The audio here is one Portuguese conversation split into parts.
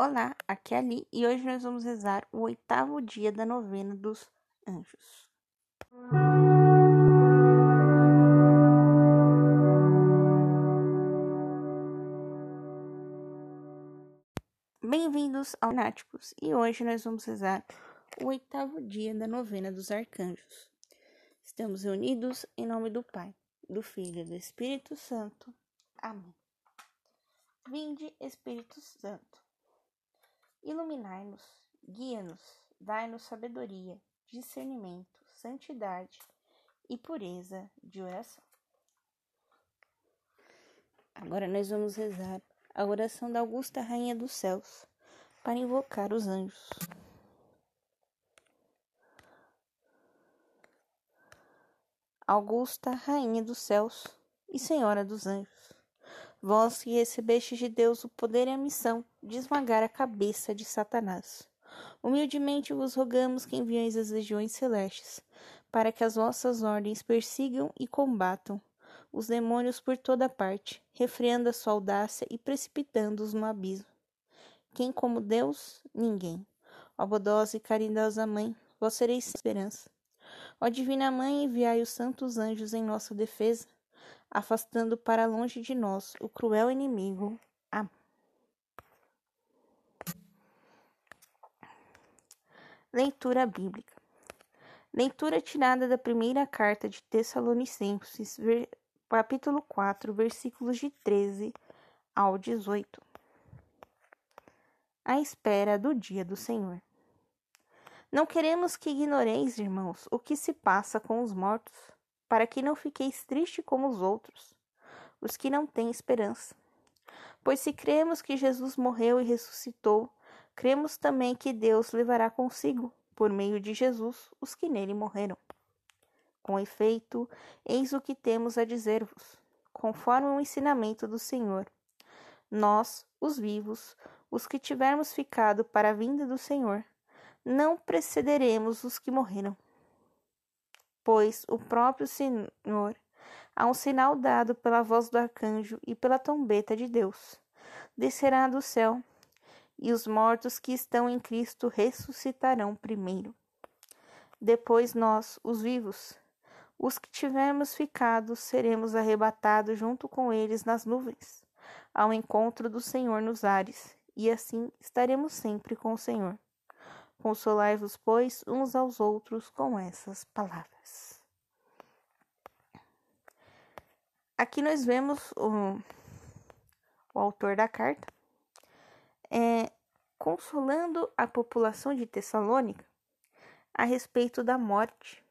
Olá, aqui é Ali e hoje nós vamos rezar o oitavo dia da novena dos anjos. Bem-vindos ao Náticos e hoje nós vamos rezar o oitavo dia da novena dos arcanjos. Estamos reunidos em nome do Pai, do Filho e do Espírito Santo. Amém. Vinde, Espírito Santo Iluminai-nos, guia-nos, dai-nos sabedoria, discernimento, santidade e pureza de oração. Agora nós vamos rezar a oração da Augusta Rainha dos Céus para invocar os anjos. Augusta Rainha dos Céus e Senhora dos Anjos vós que recebestes de Deus o poder e a missão de esmagar a cabeça de Satanás. Humildemente vos rogamos que envieis as legiões celestes, para que as vossas ordens persigam e combatam os demônios por toda parte, refreando a sua audácia e precipitando-os no abismo. Quem como Deus? Ninguém. Ó bodosa e caridosa Mãe, vós sereis esperança. Ó Divina Mãe, enviai os santos anjos em nossa defesa, afastando para longe de nós o cruel inimigo. Amém. Leitura bíblica. Leitura tirada da primeira carta de Tessalonicenses, capítulo 4, versículos de 13 ao 18. A espera do dia do Senhor. Não queremos que ignoreis, irmãos, o que se passa com os mortos para que não fiqueis triste como os outros, os que não têm esperança. Pois se cremos que Jesus morreu e ressuscitou, cremos também que Deus levará consigo, por meio de Jesus, os que nele morreram. Com efeito, eis o que temos a dizer-vos, conforme o ensinamento do Senhor. Nós, os vivos, os que tivermos ficado para a vinda do Senhor, não precederemos os que morreram pois o próprio Senhor, a um sinal dado pela voz do arcanjo e pela trombeta de Deus, descerá do céu, e os mortos que estão em Cristo ressuscitarão primeiro. Depois nós, os vivos, os que tivermos ficado, seremos arrebatados junto com eles nas nuvens, ao encontro do Senhor nos ares, e assim estaremos sempre com o Senhor. Consolai-vos, pois, uns aos outros com essas palavras. Aqui nós vemos o, o autor da carta é, consolando a população de Tessalônica a respeito da morte.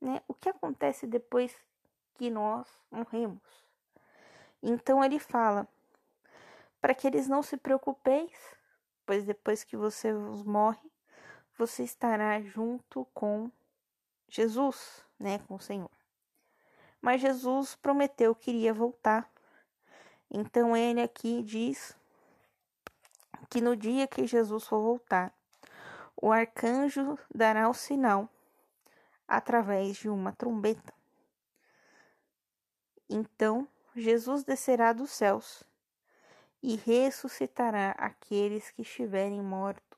Né? O que acontece depois que nós morremos? Então ele fala para que eles não se preocupeis, pois depois que você morre, você estará junto com Jesus, né, com o Senhor. Mas Jesus prometeu que iria voltar. Então ele aqui diz que no dia que Jesus for voltar, o arcanjo dará o sinal através de uma trombeta. Então Jesus descerá dos céus e ressuscitará aqueles que estiverem mortos.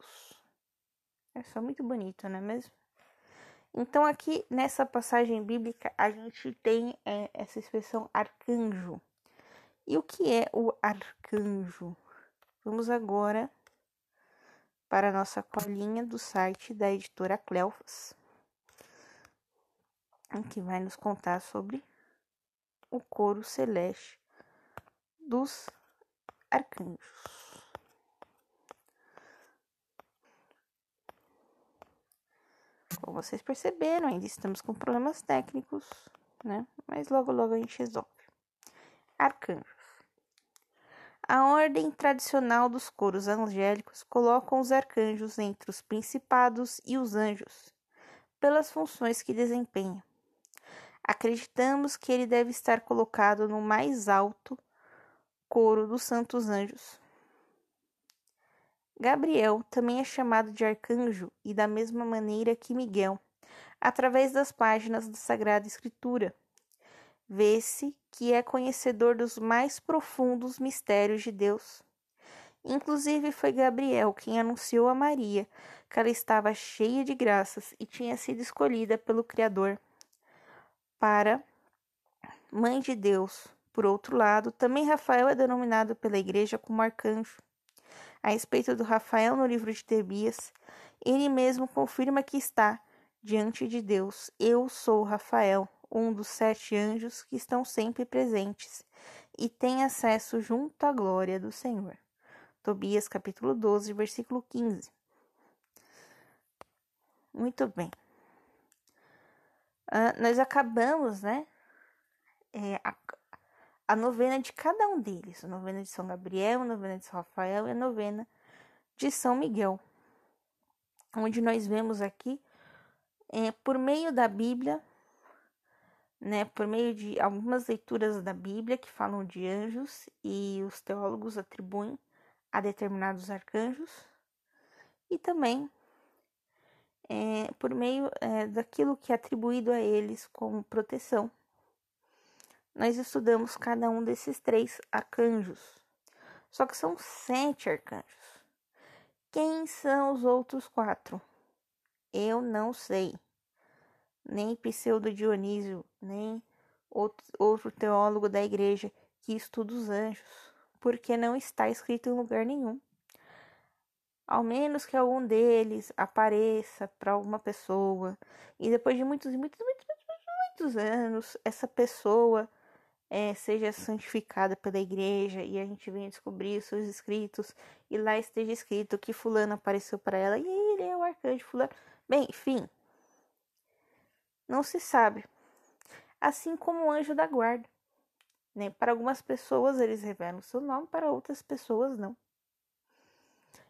É só muito bonito, não é mesmo? Então, aqui nessa passagem bíblica, a gente tem é, essa expressão arcanjo. E o que é o arcanjo? Vamos agora para a nossa colinha do site da editora Cleofas, que vai nos contar sobre o coro celeste dos arcanjos. Como vocês perceberam, ainda estamos com problemas técnicos, né? Mas logo logo a gente resolve. Arcanjos. A ordem tradicional dos coros angélicos coloca os arcanjos entre os principados e os anjos, pelas funções que desempenham. Acreditamos que ele deve estar colocado no mais alto coro dos santos anjos. Gabriel também é chamado de arcanjo e da mesma maneira que Miguel, através das páginas da Sagrada Escritura. Vê-se que é conhecedor dos mais profundos mistérios de Deus Inclusive foi Gabriel quem anunciou a Maria que ela estava cheia de graças e tinha sido escolhida pelo Criador para Mãe de Deus. Por outro lado, também Rafael é denominado pela Igreja como arcanjo. A respeito do Rafael no livro de Tebias, ele mesmo confirma que está diante de Deus. Eu sou Rafael, um dos sete anjos que estão sempre presentes e tem acesso junto à glória do Senhor. Tobias capítulo 12, versículo 15. Muito bem. Uh, nós acabamos, né? É, a, a novena de cada um deles. A novena de São Gabriel, a novena de São Rafael e a novena de São Miguel. Onde nós vemos aqui, é, por meio da Bíblia, né, por meio de algumas leituras da Bíblia que falam de anjos e os teólogos atribuem a determinados arcanjos, e também é, por meio é, daquilo que é atribuído a eles como proteção. Nós estudamos cada um desses três arcanjos, só que são sete arcanjos. Quem são os outros quatro? Eu não sei nem Pseudo Dionísio, nem outro teólogo da igreja que estuda os anjos, porque não está escrito em lugar nenhum. Ao menos que algum deles apareça para alguma pessoa e depois de muitos, muitos, muitos, muitos anos, essa pessoa é, seja santificada pela igreja e a gente venha descobrir os seus escritos e lá esteja escrito que fulano apareceu para ela e ele é o arcanjo fulano. Bem, enfim, não se sabe. Assim como o anjo da guarda. Né? Para algumas pessoas eles revelam seu nome, para outras pessoas não.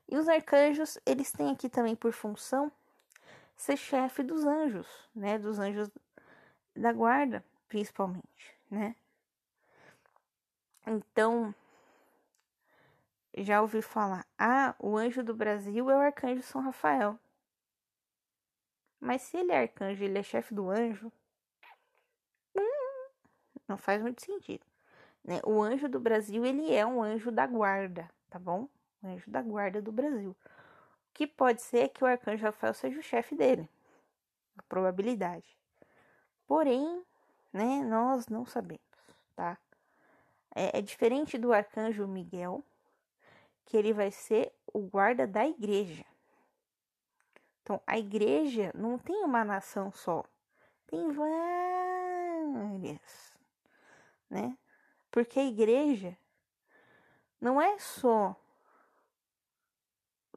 E os arcanjos, eles têm aqui também por função ser chefe dos anjos, né? Dos anjos da guarda, principalmente, né? Então, já ouvi falar, ah, o anjo do Brasil é o arcanjo São Rafael. Mas se ele é arcanjo, ele é chefe do anjo, hum, não faz muito sentido. Né? O anjo do Brasil, ele é um anjo da guarda, tá bom? O anjo da guarda do Brasil. O que pode ser que o arcanjo Rafael seja o chefe dele. A probabilidade. Porém, né, nós não sabemos, tá? É, é diferente do arcanjo Miguel, que ele vai ser o guarda da igreja. Então, a igreja não tem uma nação só, tem várias, né? Porque a igreja não é só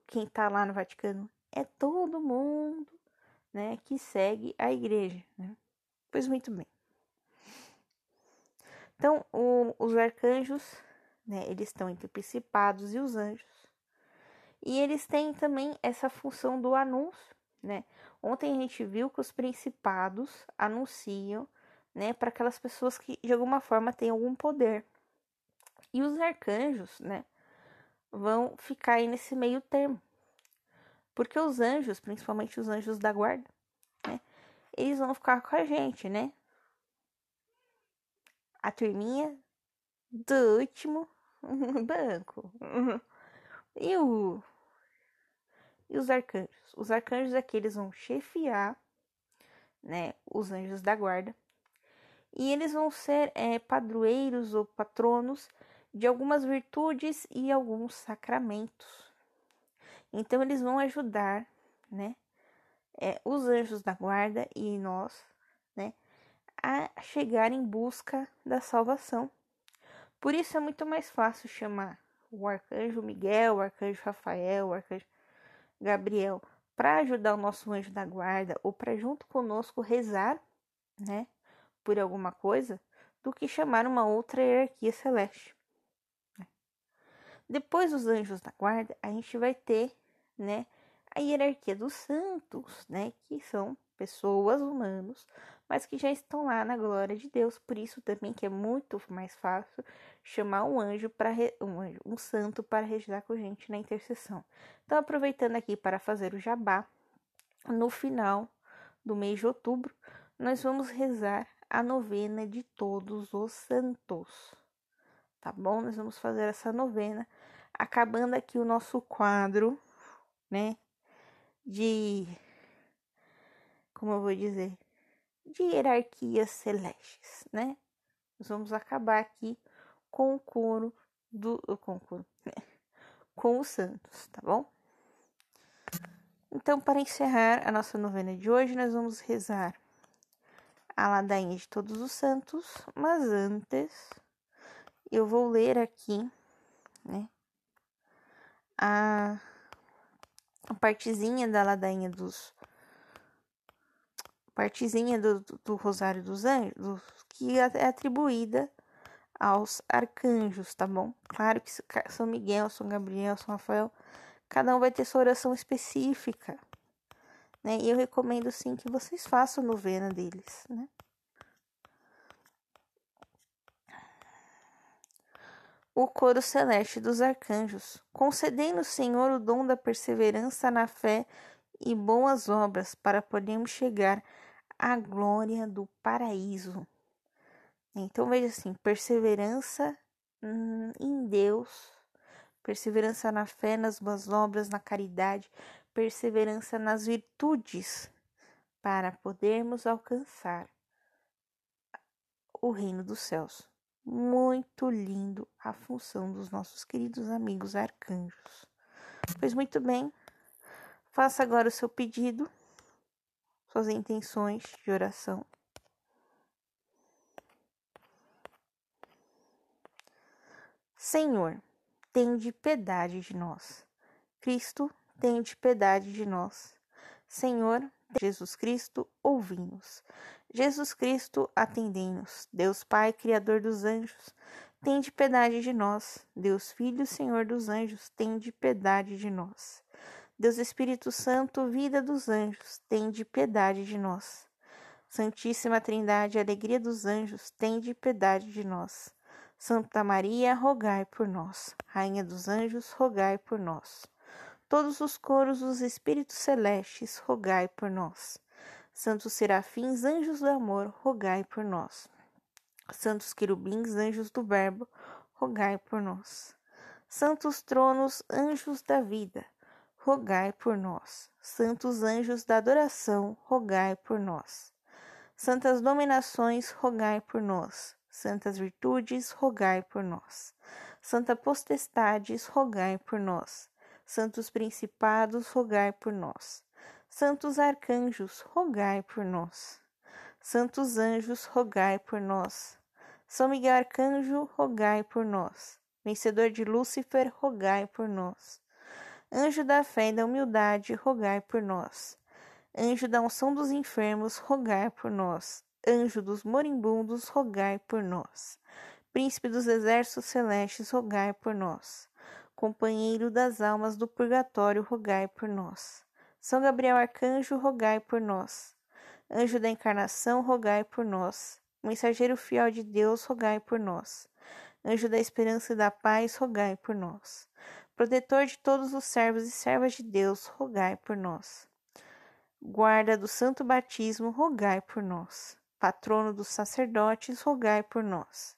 quem está lá no Vaticano, é todo mundo, né, que segue a igreja, né? Pois muito bem. Então, o, os arcanjos, né, eles estão entre os principados e os anjos. E eles têm também essa função do anúncio, né? Ontem a gente viu que os principados anunciam, né, para aquelas pessoas que de alguma forma têm algum poder. E os arcanjos, né, vão ficar aí nesse meio termo. Porque os anjos, principalmente os anjos da guarda, né, eles vão ficar com a gente, né? A turminha do último banco. E o e os arcanjos. Os arcanjos aqui eles vão chefiar, né, os anjos da guarda, e eles vão ser é, padroeiros ou patronos de algumas virtudes e alguns sacramentos. Então eles vão ajudar, né, é, os anjos da guarda e nós, né, a chegar em busca da salvação. Por isso é muito mais fácil chamar o arcanjo Miguel, o arcanjo Rafael, o arcanjo Gabriel para ajudar o nosso anjo da guarda ou para junto conosco rezar, né, por alguma coisa, do que chamar uma outra hierarquia celeste. Né. Depois dos anjos da guarda, a gente vai ter, né, a hierarquia dos santos, né, que são pessoas humanos mas que já estão lá na glória de Deus. Por isso também que é muito mais fácil chamar um anjo para um, anjo, um santo para rezar com a gente na intercessão. Então, aproveitando aqui para fazer o jabá, no final do mês de outubro, nós vamos rezar a novena de todos os santos. Tá bom? Nós vamos fazer essa novena acabando aqui o nosso quadro, né? De. Como eu vou dizer? De hierarquias celestes, né? Nós vamos acabar aqui com o coro do. Com o coro. Né? Com os santos, tá bom? Então, para encerrar a nossa novena de hoje, nós vamos rezar a ladainha de todos os santos, mas antes eu vou ler aqui, né, a, partezinha da ladainha dos partezinha do, do, Rosário dos Anjos que é, é atribuída aos arcanjos, tá bom? Claro que São Miguel, São Gabriel, São Rafael, cada um vai ter sua oração específica, né? E eu recomendo sim que vocês façam novena deles, né? O coro celeste dos arcanjos, concedendo Senhor o dom da perseverança na fé e boas obras, para podermos chegar à glória do paraíso. Então veja assim, perseverança hum, em Deus, perseverança na fé, nas boas obras, na caridade, perseverança nas virtudes para podermos alcançar o reino dos céus. Muito lindo a função dos nossos queridos amigos arcanjos. Pois muito bem, faça agora o seu pedido, suas intenções de oração. Senhor, tende piedade de nós. Cristo, tende piedade de nós. Senhor, Jesus Cristo, ouvi-nos. Jesus Cristo, atendei-nos. Deus Pai, Criador dos anjos, tende piedade de nós. Deus Filho, Senhor dos anjos, tende piedade de nós. Deus Espírito Santo, vida dos anjos, tende piedade de nós. Santíssima Trindade, alegria dos anjos, tende piedade de nós. Santa Maria, rogai por nós. Rainha dos anjos, rogai por nós todos os coros dos espíritos celestes, rogai por nós. Santos serafins, anjos do amor, rogai por nós. Santos querubins, anjos do Verbo, rogai por nós. Santos tronos, anjos da vida, rogai por nós. Santos anjos da adoração, rogai por nós. Santas dominações, rogai por nós. Santas virtudes, rogai por nós. Santa potestades, rogai por nós. Santos principados, rogai por nós. Santos arcanjos, rogai por nós. Santos anjos, rogai por nós. São Miguel Arcanjo, rogai por nós. Vencedor de Lúcifer, rogai por nós. Anjo da fé e da humildade, rogai por nós. Anjo da unção dos enfermos, rogai por nós. Anjo dos moribundos, rogai por nós. Príncipe dos exércitos celestes, rogai por nós companheiro das almas do purgatório, rogai por nós. São Gabriel Arcanjo, rogai por nós. Anjo da encarnação, rogai por nós. Mensageiro fiel de Deus, rogai por nós. Anjo da esperança e da paz, rogai por nós. Protetor de todos os servos e servas de Deus, rogai por nós. Guarda do santo batismo, rogai por nós. Patrono dos sacerdotes, rogai por nós.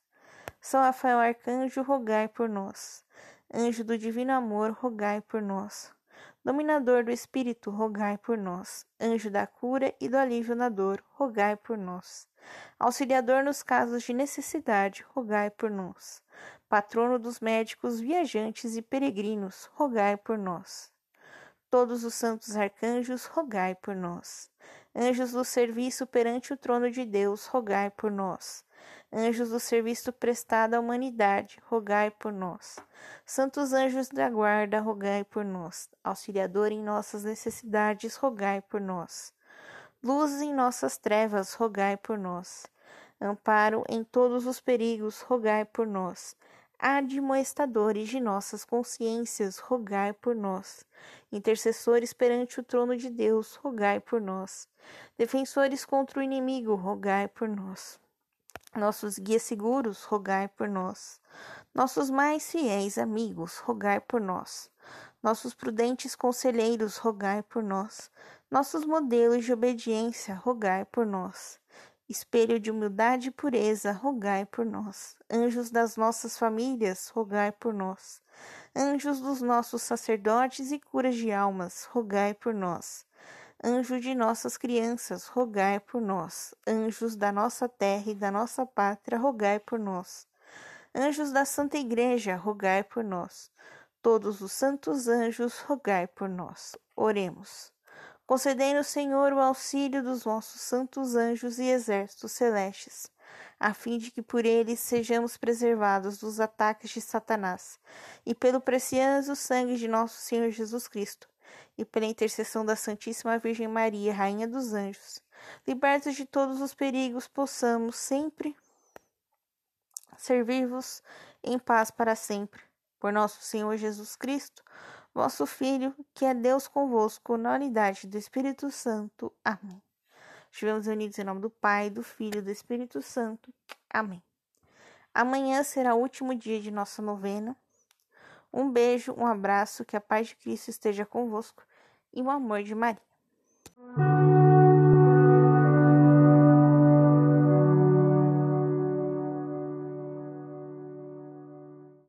São Rafael Arcanjo, rogai por nós. Anjo do divino amor, rogai por nós. Dominador do espírito, rogai por nós. Anjo da cura e do alívio na dor, rogai por nós. Auxiliador nos casos de necessidade, rogai por nós. Patrono dos médicos, viajantes e peregrinos, rogai por nós. Todos os santos arcanjos, rogai por nós. Anjos do serviço perante o trono de Deus, rogai por nós. Anjos do serviço prestado à humanidade, rogai por nós. Santos anjos da guarda, rogai por nós. Auxiliador em nossas necessidades, rogai por nós. Luz em nossas trevas, rogai por nós. Amparo em todos os perigos, rogai por nós. Admoestadores de nossas consciências, rogai por nós. Intercessores perante o trono de Deus, rogai por nós. Defensores contra o inimigo, rogai por nós. Nossos guias seguros, rogai por nós. Nossos mais fiéis amigos, rogai por nós. Nossos prudentes conselheiros, rogai por nós. Nossos modelos de obediência, rogai por nós. Espelho de humildade e pureza, rogai por nós. Anjos das nossas famílias, rogai por nós. Anjos dos nossos sacerdotes e curas de almas, rogai por nós. Anjo de nossas crianças, rogai por nós. Anjos da nossa terra e da nossa pátria, rogai por nós. Anjos da Santa Igreja, rogai por nós. Todos os santos anjos, rogai por nós. Oremos. Concedei-nos, Senhor, o auxílio dos vossos santos anjos e exércitos celestes, a fim de que por eles sejamos preservados dos ataques de Satanás, e pelo precioso sangue de nosso Senhor Jesus Cristo, e pela intercessão da Santíssima Virgem Maria, Rainha dos Anjos, libertos de todos os perigos, possamos sempre servir-vos em paz para sempre. Por nosso Senhor Jesus Cristo, vosso Filho, que é Deus convosco, na unidade do Espírito Santo. Amém. Estivemos unidos em nome do Pai, do Filho e do Espírito Santo. Amém. Amanhã será o último dia de nossa novena. Um beijo, um abraço, que a paz de Cristo esteja convosco e o amor de Maria.